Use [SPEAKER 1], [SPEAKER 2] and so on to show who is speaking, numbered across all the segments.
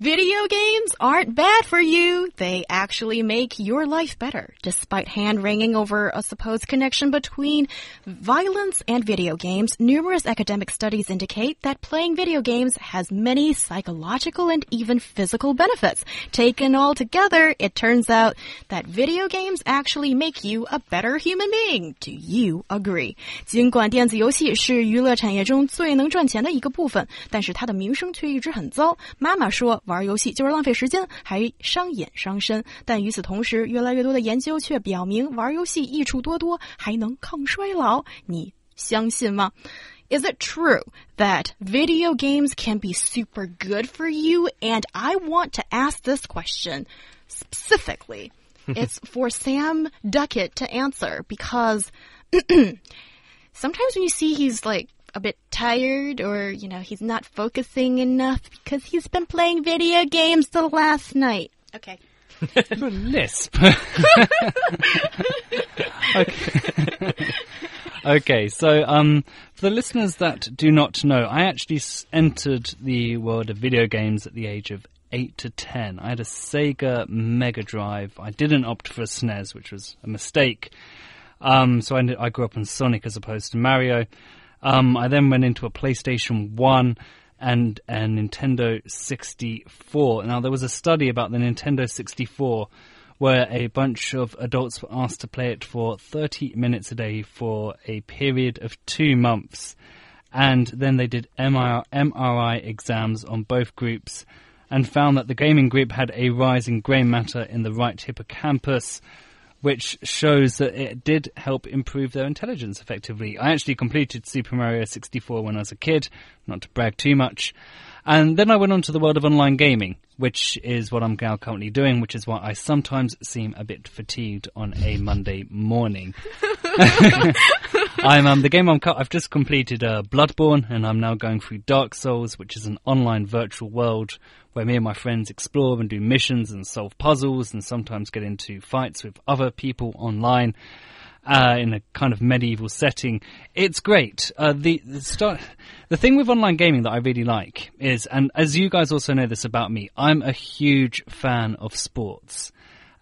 [SPEAKER 1] Video games aren't bad for you. They actually make your life better, despite hand wringing over a supposed connection between violence and video games. Numerous academic studies indicate that playing video games has many psychological and even physical benefits. Taken all together, it turns out that video games actually make you a better human being. Do you agree? 尽管电子游戏是娱乐产业中最能赚钱的一个部分，但是它的名声却一直很糟。妈妈说。 玩游戏就是浪费时间，还伤眼伤身。但与此同时，越来越多的研究却表明，玩游戏益处多多，还能抗衰老。你相信吗？Is it true that video games can be super good for you? And I want to ask this question specifically. it's for Sam Duckett to answer because sometimes when you see he's like a bit tired or, you know, he's not focusing enough because he's been playing video games the last night. Okay.
[SPEAKER 2] lisp. okay. okay, so um, for the listeners that do not know, I actually entered the world of video games at the age of 8 to 10. I had a Sega Mega Drive. I didn't opt for a SNES, which was a mistake. Um, so I, I grew up on Sonic as opposed to Mario. Um, I then went into a PlayStation 1 and a Nintendo 64. Now, there was a study about the Nintendo 64 where a bunch of adults were asked to play it for 30 minutes a day for a period of two months. And then they did MRI exams on both groups and found that the gaming group had a rise in grey matter in the right hippocampus, which shows that it did help improve their intelligence effectively. I actually completed Super Mario 64 when I was a kid, not to brag too much. And then I went on to the world of online gaming, which is what I'm now currently doing, which is why I sometimes seem a bit fatigued on a Monday morning. I'm um, the game I'm. I've just completed uh, Bloodborne, and I'm now going through Dark Souls, which is an online virtual world where me and my friends explore and do missions and solve puzzles, and sometimes get into fights with other people online. Uh, in a kind of medieval setting. It's great. Uh, the the, start, the thing with online gaming that I really like is, and as you guys also know this about me, I'm a huge fan of sports.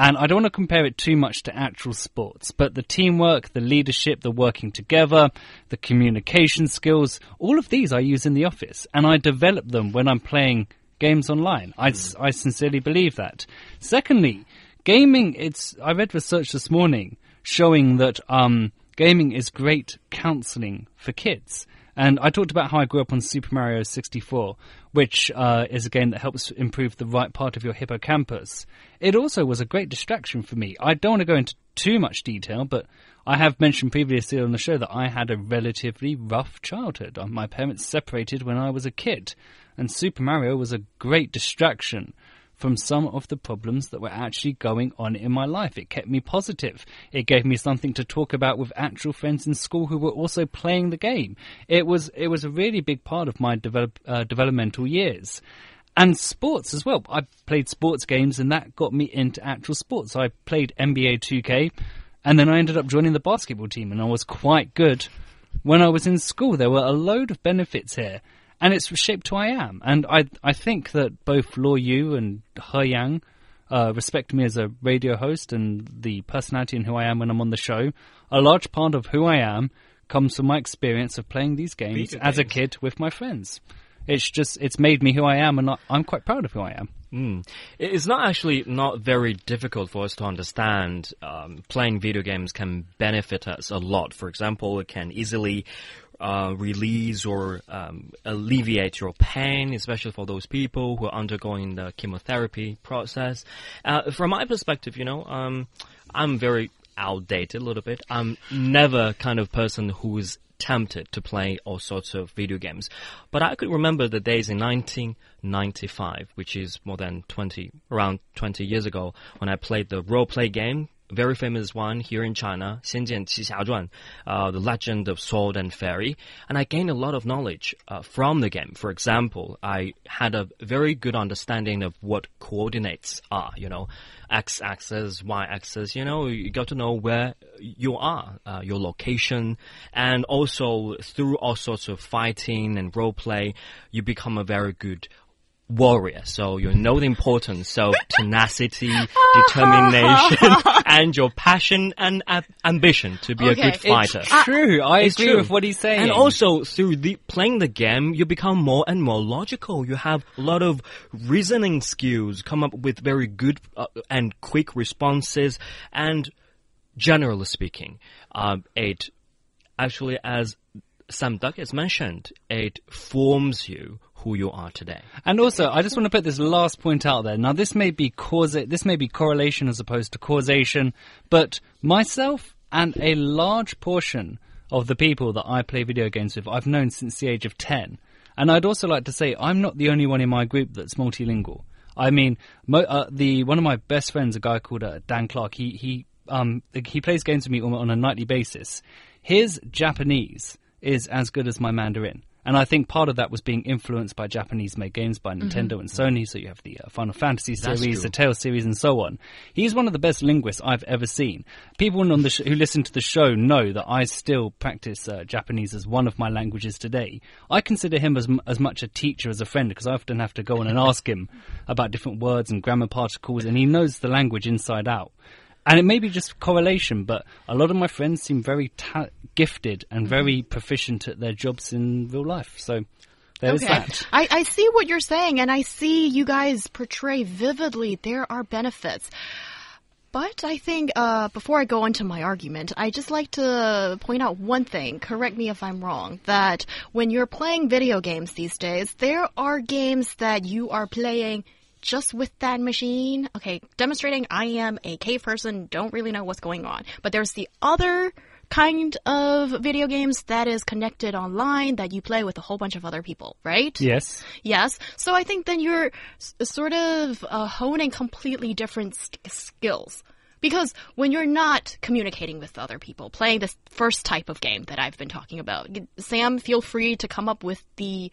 [SPEAKER 2] And I don't want to compare it too much to actual sports, but the teamwork, the leadership, the working together, the communication skills, all of these I use in the office and I develop them when I'm playing games online. I, I sincerely believe that. Secondly, gaming, it's, I read research this morning showing that, um, gaming is great counseling for kids. And I talked about how I grew up on Super Mario 64, which uh, is a game that helps improve the right part of your hippocampus. It also was a great distraction for me. I don't want to go into too much detail, but I have mentioned previously on the show that I had a relatively rough childhood. Uh, my parents separated when I was a kid, and Super Mario was a great distraction from some of the problems that were actually going on in my life. It kept me positive. It gave me something to talk about with actual friends in school who were also playing the game. It was it was a really big part of my develop, uh, developmental years. And sports as well. I played sports games and that got me into actual sports. I played NBA 2K and then I ended up joining the basketball team and I was quite good when I was in school. There were a load of benefits here and it's shaped who I am. And I I think that both Luo Yu and He Yang uh, respect me as a radio host and the personality and who I am when I'm on the show. A large part of who I am comes from my experience of playing these games
[SPEAKER 3] Video
[SPEAKER 2] as
[SPEAKER 3] games.
[SPEAKER 2] a kid with my friends. It's just it's made me who I am, and I'm quite proud of who I am.
[SPEAKER 3] Mm. It's not actually not very difficult for us to understand. Um, playing video games can benefit us a lot. For example, it can easily uh, release or um, alleviate your pain, especially for those people who are undergoing the chemotherapy process. Uh, from my perspective, you know, um, I'm very outdated a little bit. I'm never kind of person who's tempted to play all sorts of video games. But I could remember the days in 1995, which is more than 20, around 20 years ago, when I played the role play game very famous one here in China, 仙剑奇侠传, uh, The Legend of Sword and Fairy, and I gained a lot of knowledge uh, from the game. For example, I had a very good understanding of what coordinates are, you know, x-axis, y-axis, you know, you got to know where you are, uh, your location, and also through all sorts of fighting and role play, you become a very good warrior. So you know the importance of tenacity, determination, and your passion and ab- ambition to be
[SPEAKER 1] Okay,
[SPEAKER 3] a good fighter. it's.
[SPEAKER 2] True, I
[SPEAKER 3] It's
[SPEAKER 2] agree
[SPEAKER 3] true.
[SPEAKER 2] with what he's saying.
[SPEAKER 3] And also through the, playing the game, you become more and more logical. You have a lot of reasoning skills, come up with very good uh, and quick responses, and generally speaking, um, it actually, as Sam Duckett has mentioned, it forms you who you are today.
[SPEAKER 2] And also, I just want to put this last point out there. Now, this may be cause, this may be correlation as opposed to causation, but myself and a large portion of the people that I play video games with, I've known since the age of 10. And I'd also like to say, I'm not the only one in my group that's multilingual. I mean, mo- uh, the one of my best friends, a guy called uh, Dan Clark, he he um he plays games with me on, on a nightly basis. His Japanese is as good as my Mandarin. And I think part of that was being influenced by Japanese-made games by Nintendo and Sony. So you have the uh, Final Fantasy series, the Tales series, and so on. He's one of the best linguists I've ever seen. People on the sh- who listen to the show know that I still practice uh, Japanese as one of my languages today. I consider him as m- as much a teacher as a friend because I often have to go on and ask him about different words and grammar particles, and he knows the language inside out. And it may be just correlation, but a lot of my friends seem very ta- gifted and very proficient at their jobs in real life. So there's that.
[SPEAKER 1] I, I see what you're saying, and I see you guys portray vividly there are benefits. But I think uh, before I go into my argument, I just like to point out one thing. Correct me if I'm wrong. That when you're playing video games these days, there are games that you are playing just with that machine. Okay, demonstrating I am a cave person, don't really know what's going on. But there's the other kind of video games that is connected online that you play with a whole bunch of other people, right?
[SPEAKER 2] Yes.
[SPEAKER 1] Yes. So I think then you're s- sort of uh, honing completely different sk- skills. Because when you're not communicating with other people, playing this first type of game that I've been talking about, Sam, feel free to come up with the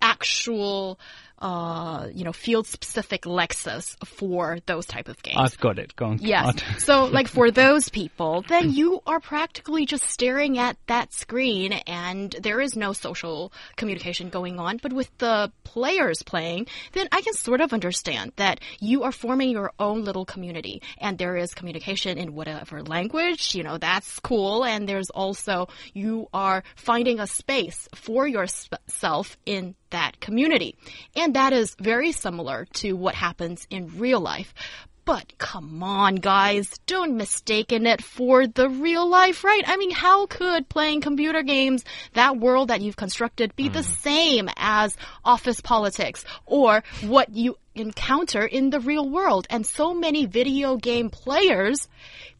[SPEAKER 1] actual, uh, you know, field-specific lexis for those type of games.
[SPEAKER 2] I've got it. Go on.
[SPEAKER 1] Yes. So, like for those people, then you are practically just staring at that screen and there is no social communication going on. But with the players playing, then I can sort of understand that you are forming your own little community and there is communication in whatever language, you know, that's cool. And there's also, you are finding a space for yourself in that community. And that is very similar to what happens in real life. But come on, guys, don't mistaken it for the real life, right? I mean, how could playing computer games, that world that you've constructed, be the mm-hmm. same as office politics or what you encounter in the real world? And so many video game players,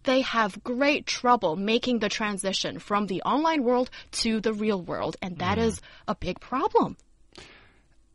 [SPEAKER 1] they have great trouble making the transition from the online world to the real world, and that mm-hmm. is a big problem.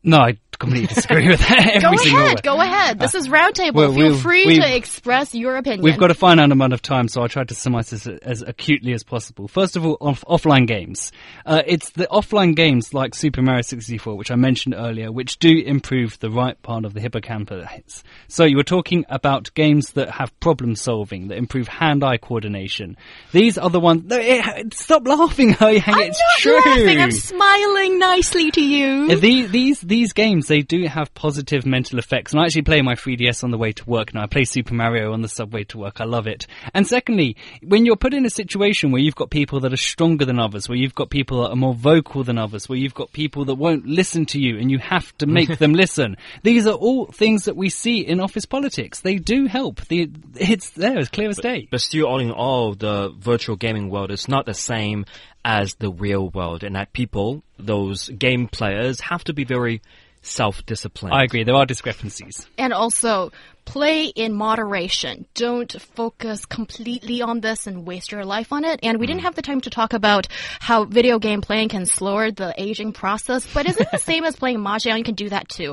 [SPEAKER 2] No, I completely disagree with that.
[SPEAKER 1] Go ahead,
[SPEAKER 2] way.
[SPEAKER 1] go ahead. This is Roundtable.
[SPEAKER 2] well,
[SPEAKER 1] Feel
[SPEAKER 2] we've-
[SPEAKER 1] free to express your opinion.
[SPEAKER 2] We've got a finite amount of time, so I tried to summarize this as acutely as possible. First of all, off- offline games. Uh, it's the offline games like Super Mario 64, which I mentioned earlier, which do improve the right part of the hippocampus. So you were talking about games that have problem solving, that improve hand-eye coordination. These are the ones. No, it, stop laughing, He Yang.
[SPEAKER 1] I'm
[SPEAKER 2] It's
[SPEAKER 1] not
[SPEAKER 2] true.
[SPEAKER 1] laughing. I'm smiling nicely to you.
[SPEAKER 2] These, these these games they do have positive mental effects, and I actually play my 3DS on the way to work, now. I play Super Mario on the subway to work. I love it. And secondly, when you're put in a situation where you've got people that are stronger than others, where you've got people that are more vocal than others, where you've got people that won't listen to you, and you have to make them listen. These are all things that we see in office politics. They do help. The, it's there as clear as day.
[SPEAKER 3] But still, all in all, the virtual gaming world is not the same as the real world, and that people, those game players, have to be very self-disciplined.
[SPEAKER 2] I agree. There are discrepancies.
[SPEAKER 1] and also, play in moderation. Don't focus completely on this and waste your life on it. And we didn't mm. have the time to talk about how video game playing can slow the aging process, but is it the same as playing mahjong? You can do that too.